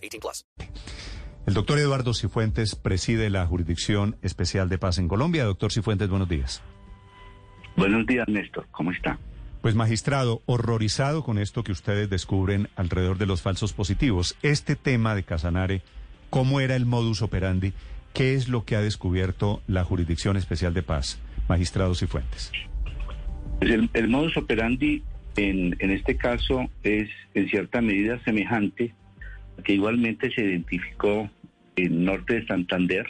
18 plus. El doctor Eduardo Cifuentes preside la Jurisdicción Especial de Paz en Colombia. Doctor Cifuentes, buenos días. Buenos días, Néstor. ¿Cómo está? Pues magistrado, horrorizado con esto que ustedes descubren alrededor de los falsos positivos. Este tema de Casanare, ¿cómo era el modus operandi? ¿Qué es lo que ha descubierto la Jurisdicción Especial de Paz, magistrados y fuentes? Pues el, el, modus operandi en, en, este caso es en cierta medida semejante a que igualmente se identificó en norte de Santander,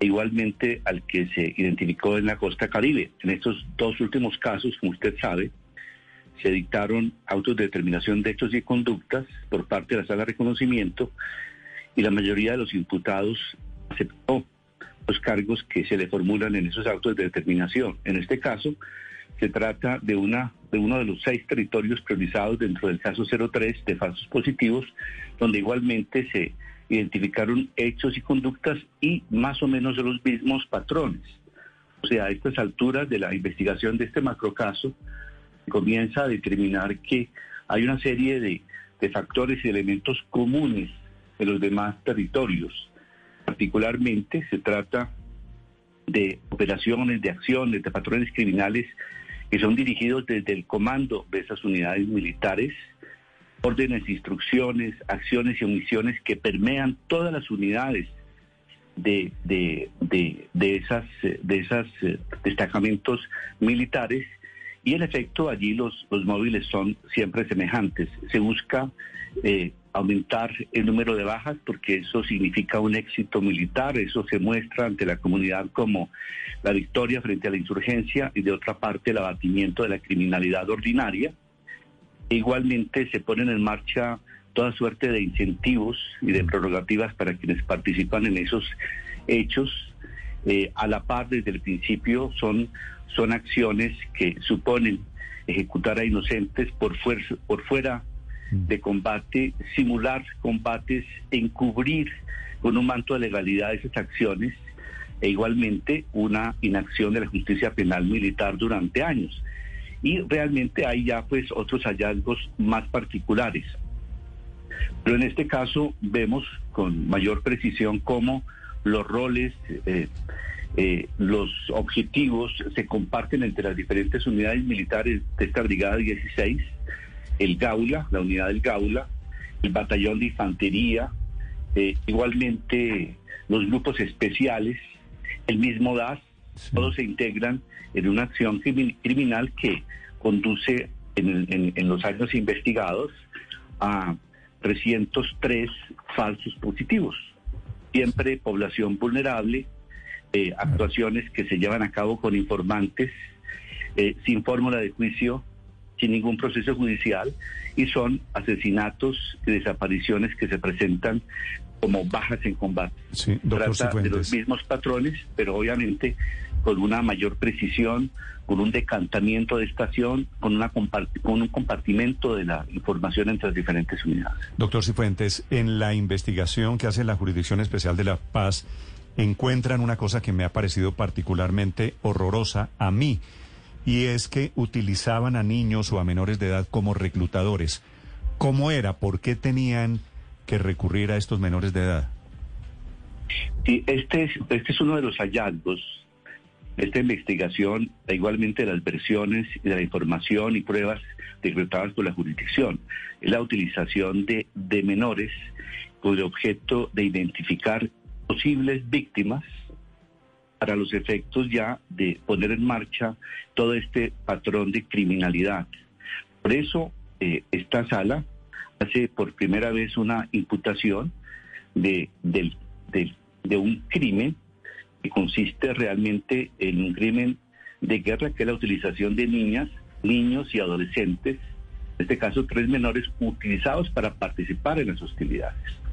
e igualmente al que se identificó en la costa caribe. En estos dos últimos casos, como usted sabe, se dictaron autos de determinación de hechos y conductas por parte de la sala de reconocimiento y la mayoría de los imputados aceptó los cargos que se le formulan en esos autos de determinación. En este caso, se trata de, una, de uno de los seis territorios priorizados dentro del caso 03 de falsos positivos, donde igualmente se identificaron hechos y conductas y más o menos los mismos patrones. O sea, a estas alturas de la investigación de este macrocaso, comienza a determinar que hay una serie de, de factores y elementos comunes en los demás territorios particularmente se trata de operaciones, de acciones, de patrones criminales que son dirigidos desde el comando de esas unidades militares, órdenes, instrucciones, acciones y omisiones que permean todas las unidades de, de, de, de esas, de esas destacamentos militares y en efecto allí los, los móviles son siempre semejantes. Se busca eh, aumentar el número de bajas porque eso significa un éxito militar, eso se muestra ante la comunidad como la victoria frente a la insurgencia y de otra parte el abatimiento de la criminalidad ordinaria. Igualmente se ponen en marcha toda suerte de incentivos y de prerrogativas para quienes participan en esos hechos. Eh, a la par desde el principio son, son acciones que suponen ejecutar a inocentes por, fuerza, por fuera de combate, simular combates, encubrir con un manto de legalidad esas acciones e igualmente una inacción de la justicia penal militar durante años. Y realmente hay ya pues otros hallazgos más particulares. Pero en este caso vemos con mayor precisión cómo los roles, eh, eh, los objetivos se comparten entre las diferentes unidades militares de esta Brigada 16 el Gaula, la unidad del Gaula, el batallón de infantería, eh, igualmente los grupos especiales, el mismo DAS, todos se integran en una acción criminal que conduce en, en, los años investigados a 303 falsos positivos. Siempre población vulnerable, eh, actuaciones que se llevan a cabo con informantes, eh, sin fórmula de juicio, sin ningún proceso judicial y son asesinatos y desapariciones que se presentan como bajas en combate. Sí, Trata de los mismos patrones, pero obviamente con una mayor precisión, con un decantamiento de estación, con, una con un compartimento de la información entre las diferentes unidades. Doctor Cifuentes, en la investigación que hace la Jurisdicción Especial de la Paz, encuentran una cosa que me ha parecido particularmente horrorosa a mí y es que utilizaban a niños o a menores de edad como reclutadores. ¿Cómo era? ¿Por qué tenían que recurrir a estos menores de edad? Este es, este es uno de los hallazgos de esta investigación, igualmente de las versiones y de la información y pruebas decretadas por la jurisdicción. Es la utilización de, de menores con el objeto de identificar posibles víctimas para los efectos ya de poner en marcha todo este patrón de criminalidad. Por eso, eh, esta sala hace por primera vez una imputación de, de, de, un crimen que consiste realmente en un crimen de guerra, que es la utilización de niñas, niños y adolescentes, en este caso tres menores, utilizados para participar en las hostilidades.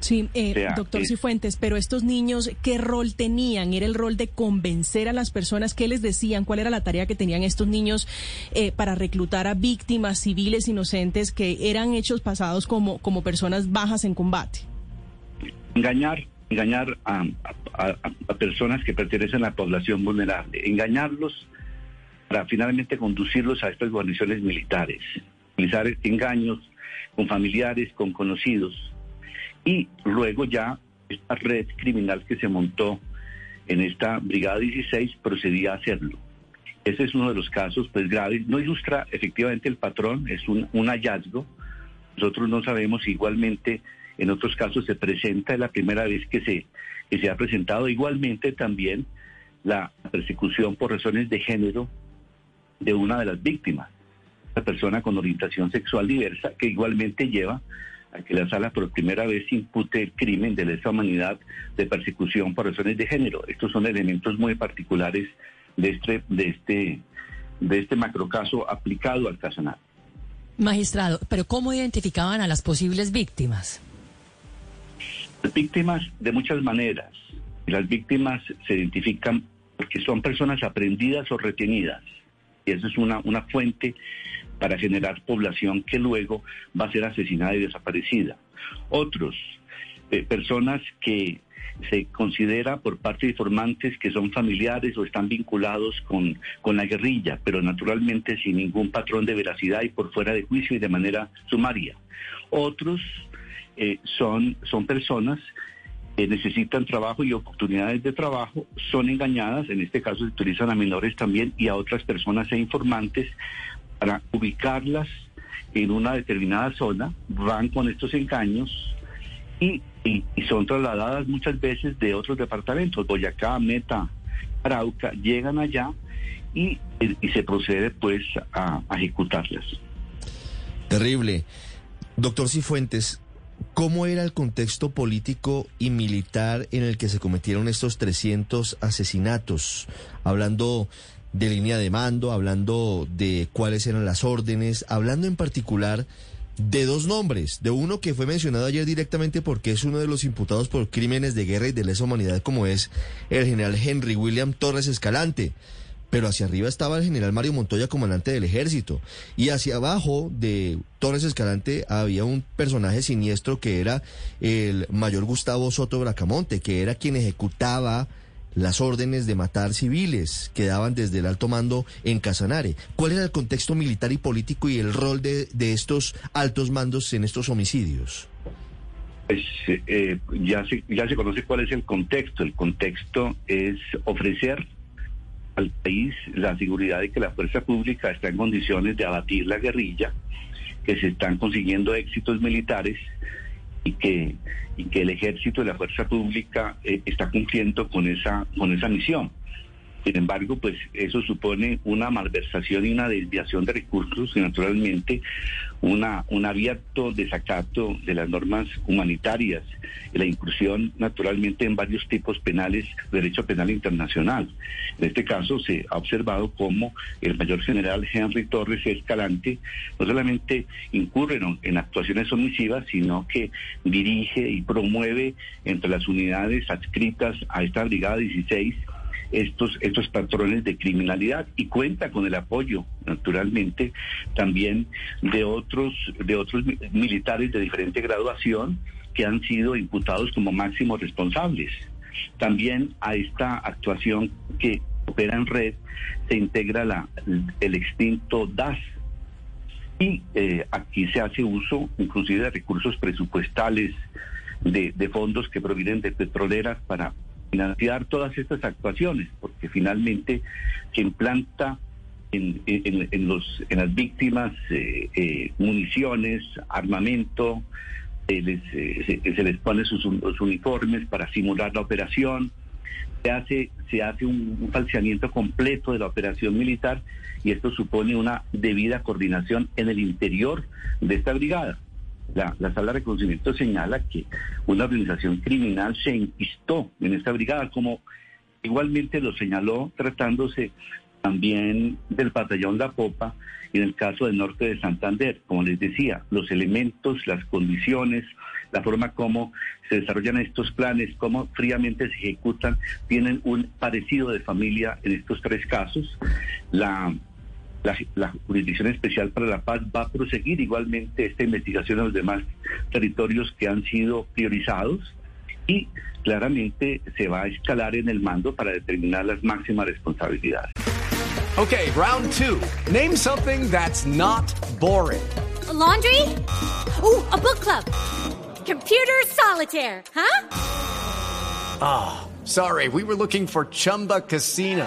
Sí, eh, O sea, doctor es- Cifuentes, pero estos niños, ¿qué rol tenían? ¿Era el rol de convencer a las personas? ¿Qué les decían? ¿Cuál era la tarea que tenían estos niños eh, para reclutar a víctimas civiles inocentes que eran hechos pasados como, como personas bajas en combate? engañar, engañar a, a- a- a personas que pertenecen a la población vulnerable, engañarlos para finalmente conducirlos a estas guarniciones militares, utilizar engaños con familiares, con conocidos, y luego ya esta red criminal que se montó en esta Brigada 16 procedía a hacerlo. Ese es uno de los casos pues graves. No ilustra efectivamente el patrón, es un, hallazgo. Nosotros no sabemos igualmente en otros casos se presenta, es la primera vez que se, que se ha presentado. Igualmente también la persecución por razones de género de una de las víctimas, una persona con orientación sexual diversa, que igualmente lleva a que la sala por primera vez impute el crimen de lesa humanidad de persecución por razones de género. Estos son elementos muy particulares de este, de este, de este macrocaso aplicado al Casanare. Magistrado, pero ¿cómo identificaban a las posibles víctimas? Las víctimas de muchas maneras. Las víctimas se identifican porque son personas aprendidas o retenidas. Y eso es una, una fuente para generar población que luego va a ser asesinada y desaparecida. Otros, eh, personas que se considera por parte de informantes que son familiares o están vinculados con, con la guerrilla, pero naturalmente sin ningún patrón de veracidad y por fuera de juicio y de manera sumaria. Otros eh, son, son personas que necesitan trabajo y oportunidades de trabajo, son engañadas, en este caso se utilizan a menores también y a otras personas e informantes para ubicarlas en una determinada zona, van con estos engaños y, y- son trasladadas muchas veces de otros departamentos, Boyacá, Meta, Arauca, llegan allá y, y se procede pues a, a ejecutarlas. Terrible. Doctor Cifuentes, ¿cómo era el contexto político y militar en el que se cometieron estos 300 asesinatos? Hablando de línea de mando, hablando de cuáles eran las órdenes, hablando en particular de dos nombres, de uno que fue mencionado ayer directamente porque es uno de los imputados por crímenes de guerra y de lesa humanidad como es el general Henry William Torres Escalante. Pero hacia arriba estaba el general Mario Montoya, comandante del ejército, y hacia abajo de Torres Escalante había un personaje siniestro que era el mayor Gustavo Soto Bracamonte, que era quien ejecutaba las órdenes de matar civiles que daban desde el alto mando en Casanare. ¿Cuál era el contexto militar y político y el rol de, estos altos mandos en estos homicidios? Pues eh, ya, se, ya se conoce cuál es el contexto. El contexto es ofrecer al país la seguridad de que la fuerza pública está en condiciones de abatir la guerrilla, que se están consiguiendo éxitos militares y que, y que el ejército y la fuerza pública eh, está cumpliendo con esa, con esa misión. Sin embargo, pues eso supone una malversación y una desviación de recursos y naturalmente una, un abierto desacato de las normas humanitarias y la inclusión naturalmente en varios tipos penales, derecho penal internacional. En este caso se ha observado cómo el mayor general Henry Torres Escalante no solamente incurre en actuaciones omisivas, sino que dirige y promueve entre las unidades adscritas a esta Brigada 16 estos, estos patrones de criminalidad y cuenta con el apoyo, naturalmente, también de otros, de otros mi- militares de diferente graduación que han sido imputados como máximos responsables. También a esta actuación que opera en red se integra la, el extinto DAS, y eh, aquí se hace uso inclusive de recursos presupuestales, de fondos que provienen de petroleras para financiar todas estas actuaciones, porque finalmente se implanta en, los, en las víctimas eh, eh, municiones, armamento, se les, eh, se, les pone sus, sus uniformes para simular la operación, se hace, se hace un, un falseamiento completo de la operación militar y esto supone una debida coordinación en el interior de esta brigada. La, la sala de reconocimiento señala que una organización criminal se enquistó en esta brigada, como igualmente lo señaló tratándose también del batallón La Popa y en el caso del norte de Santander. Como les decía, los elementos, las condiciones, la forma como se desarrollan estos planes, cómo fríamente se ejecutan, tienen un parecido de familia en estos tres casos. La, la, la Jurisdicción Especial para la Paz va a proseguir igualmente esta investigación en los demás territorios que han sido priorizados y claramente se va a escalar en el mando para determinar las máximas responsabilidades. Okay, round two. Name something that's not boring. A laundry? Ooh, a book club. Computer solitaire, huh? Ah, sorry, we were looking for Chumba Casino.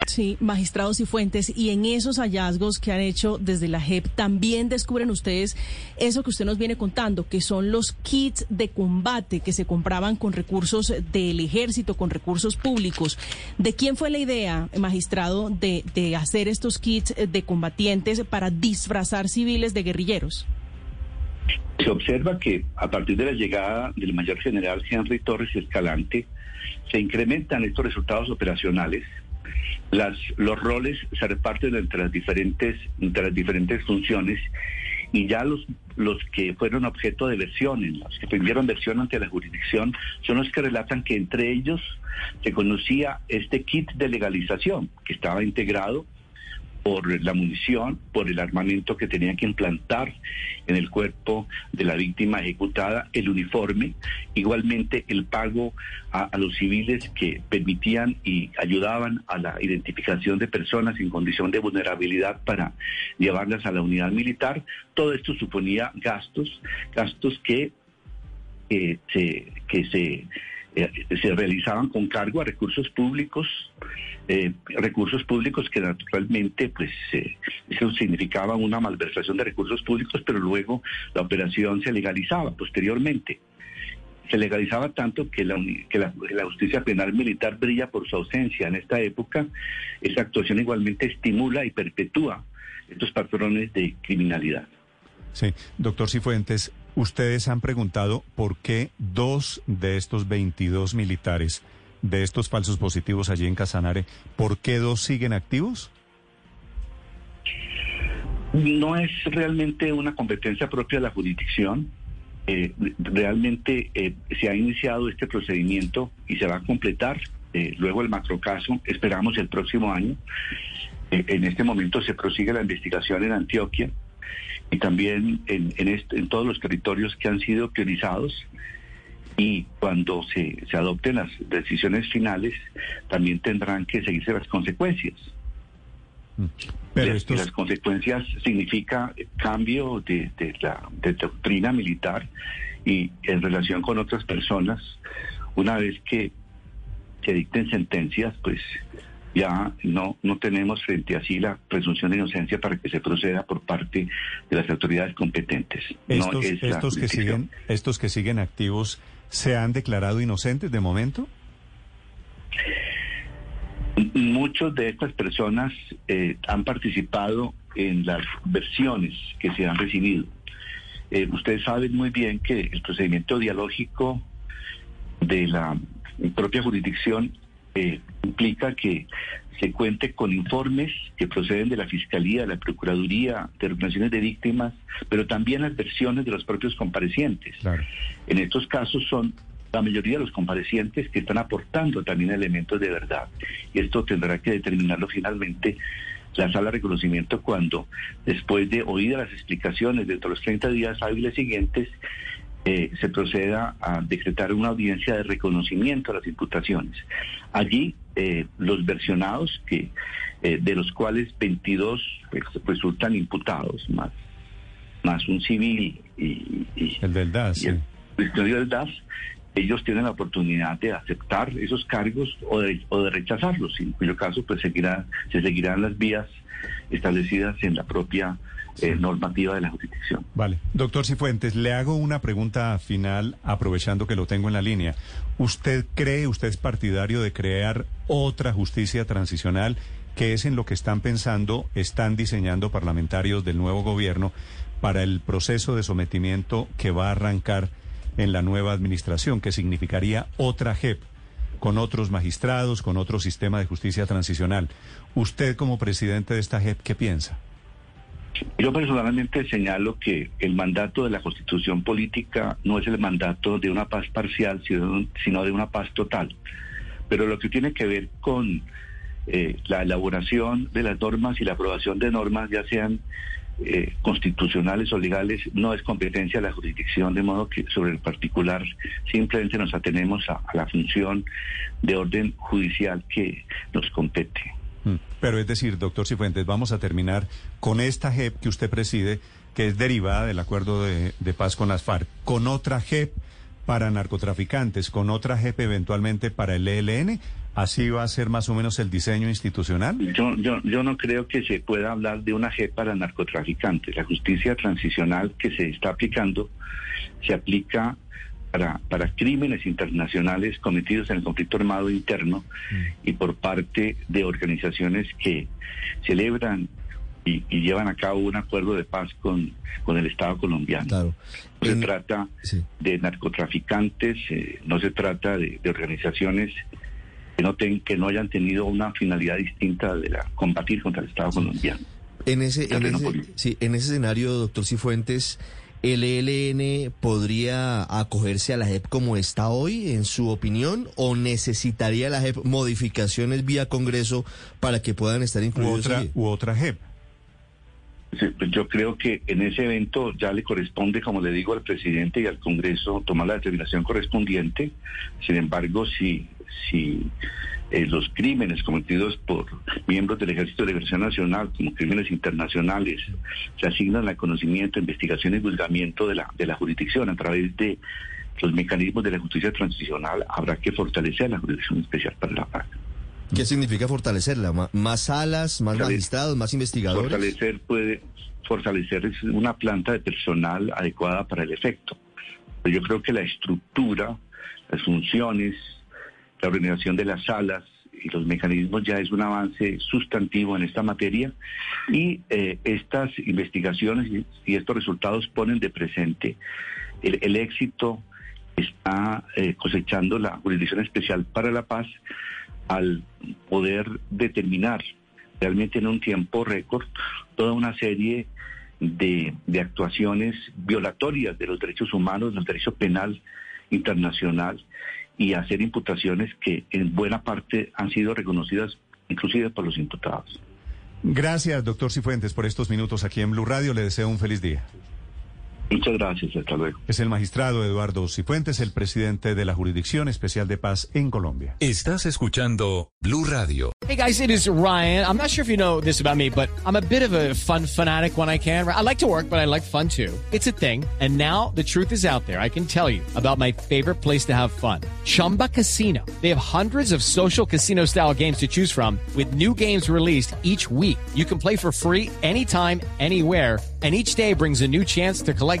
Sí, magistrados y fuentes, y en esos hallazgos que han hecho desde la JEP, también descubren ustedes eso que usted nos viene contando, que son los kits de combate que se compraban con recursos del ejército, con recursos públicos. ¿De quién fue la idea, magistrado, de, hacer estos kits de combatientes para disfrazar civiles de guerrilleros? Se observa que a partir de la llegada del mayor general Henry Torres Escalante, se incrementan estos resultados operacionales. Las, los roles se reparten entre las diferentes, entre las diferentes funciones y ya los, los que fueron objeto de versiones, los que tuvieron versión ante la jurisdicción, son los que relatan que entre ellos se conocía este kit de legalización que estaba integrado por la munición, por el armamento que tenían que implantar en el cuerpo de la víctima ejecutada, el uniforme, igualmente el pago a, los civiles que permitían y ayudaban a la identificación de personas en condición de vulnerabilidad para llevarlas a la unidad militar. Todo esto suponía gastos, gastos que, eh, se, que eh, se realizaban con cargo a recursos públicos, eh, recursos públicos que naturalmente pues eh, eso significaba una malversación de recursos públicos, pero luego la operación se legalizaba posteriormente. Se legalizaba tanto que la, que la, la justicia penal militar brilla por su ausencia. En esta época, esa actuación igualmente estimula y perpetúa estos patrones de criminalidad. Sí, doctor Cifuentes, ustedes han preguntado por qué dos de estos 22 militares de estos falsos positivos allí en Casanare, ¿por qué dos siguen activos? No es realmente una competencia propia de la jurisdicción. Eh, realmente eh, se ha iniciado este procedimiento y se va a completar eh, luego el macrocaso, esperamos el próximo año. en este momento se prosigue la investigación en Antioquia y también en, todos los territorios que han sido priorizados. Y cuando se, se adopten las decisiones finales, también tendrán que seguirse las consecuencias. Pero las, estos... las consecuencias significa cambio de, de la de doctrina militar y en relación con otras personas, una vez que se dicten sentencias, pues ya no, no tenemos frente a sí la presunción de inocencia para que se proceda por parte de las autoridades competentes. Estos, no es estos que siguen, estos que siguen activos, ¿se han declarado inocentes de momento? Muchos de estas personas eh, han participado en las versiones que se han recibido. Eh, ustedes saben muy bien que el procedimiento dialógico de la propia jurisdicción eh, implica que se cuente con informes que proceden de la Fiscalía, de la Procuraduría, de organizaciones de víctimas, pero también las versiones de los propios comparecientes. Claro. En estos casos son la mayoría de los comparecientes que están aportando también elementos de verdad. Y esto tendrá que determinarlo finalmente la sala de reconocimiento cuando, después de oídas las explicaciones dentro de los 30 días hábiles siguientes, eh, se proceda a decretar una audiencia de reconocimiento a las imputaciones. Allí eh, los versionados, que eh, de los cuales 22 pues, resultan imputados, más, más un civil y, y el del DAS, y el, sí. del DAS, ellos tienen la oportunidad de aceptar esos cargos o de, o de rechazarlos, en cuyo caso pues seguirá, se seguirán las vías establecidas en la propia eh, normativa de la jurisdicción. Vale. Doctor Cifuentes, le hago una pregunta final aprovechando que lo tengo en la línea. ¿Usted cree, usted es partidario de crear otra justicia transicional, que es en lo que están pensando, están diseñando parlamentarios del nuevo gobierno para el proceso de sometimiento que va a arrancar en la nueva administración, que significaría otra JEP, con otros magistrados, con otro sistema de justicia transicional. Usted como presidente de esta JEP, ¿qué piensa? Yo personalmente señalo que el mandato de la constitución política no es el mandato de una paz parcial, sino, de una paz total. Pero lo que tiene que ver con eh, la elaboración de las normas y la aprobación de normas, ya sean eh, constitucionales o legales, no es competencia de la jurisdicción, de modo que sobre el particular simplemente nos atenemos a la función de orden judicial que nos compete. Pero es decir, doctor Cifuentes, vamos a terminar con esta JEP que usted preside, que es derivada del acuerdo de, de paz con las FARC, con otra JEP para narcotraficantes, con otra JEP eventualmente para el ELN. ¿Así va a ser más o menos el diseño institucional? Yo, yo, yo no creo que se pueda hablar de una JEP para narcotraficantes. La justicia transicional que se está aplicando se aplica para, para crímenes internacionales cometidos en el conflicto armado interno y por parte de organizaciones que celebran y, y llevan a cabo un acuerdo de paz con, con el Estado colombiano. Claro. No se En- trata sí. de narcotraficantes, eh, no se trata de, de organizaciones que no, ten- que no hayan tenido una finalidad distinta de la combatir contra el Estado colombiano. En ese, en ese, sí, en ese escenario, doctor Cifuentes, ¿el ELN podría acogerse a la JEP como está hoy, en su opinión, o necesitaría la JEP modificaciones vía Congreso para que puedan estar U incluidos otra, u otra JEP. Sí, pues Yo creo que en ese evento ya le corresponde, como le digo, al presidente y al Congreso tomar la determinación correspondiente. Sin embargo, si, si eh, los crímenes cometidos por miembros del Ejército de Liberación Nacional, como crímenes internacionales, se asignan al conocimiento, investigación y juzgamiento de la, de la jurisdicción a través de los mecanismos de la justicia transicional, habrá que fortalecer la jurisdicción especial para la paz. ¿Qué significa fortalecerla? ¿Más salas, más Fortale- magistrados, más investigadores? Fortalecer puede fortalecer es una planta de personal adecuada para el efecto. Yo creo que la estructura, las funciones, la organización de las salas y los mecanismos ya es un avance sustantivo en esta materia. Y eh, estas investigaciones y, estos resultados ponen de presente el, el éxito que está eh, cosechando la Jurisdicción Especial para la Paz al poder determinar realmente en un tiempo récord toda una serie de, de actuaciones violatorias de los derechos humanos, del derecho penal internacional y hacer imputaciones que en buena parte han sido reconocidas inclusive por los imputados. Gracias, doctor Cifuentes, por estos minutos aquí en Blue Radio. Le deseo un feliz día. Muchas gracias, hasta luego. Es el magistrado Eduardo Cifuentes, el presidente de la Jurisdicción Especial de Paz en Colombia. Estás escuchando Blue Radio. Hey guys, it is Ryan. I'm not sure if you know this about me, but I'm a bit of a fun fanatic when I can. I like to work, but I like fun too. It's a thing. And now the truth is out there. I can tell you about my favorite place to have fun. Chumba Casino. They have hundreds of social casino style games to choose from with new games released each week. You can play for free anytime, anywhere. And each day brings a new chance to collect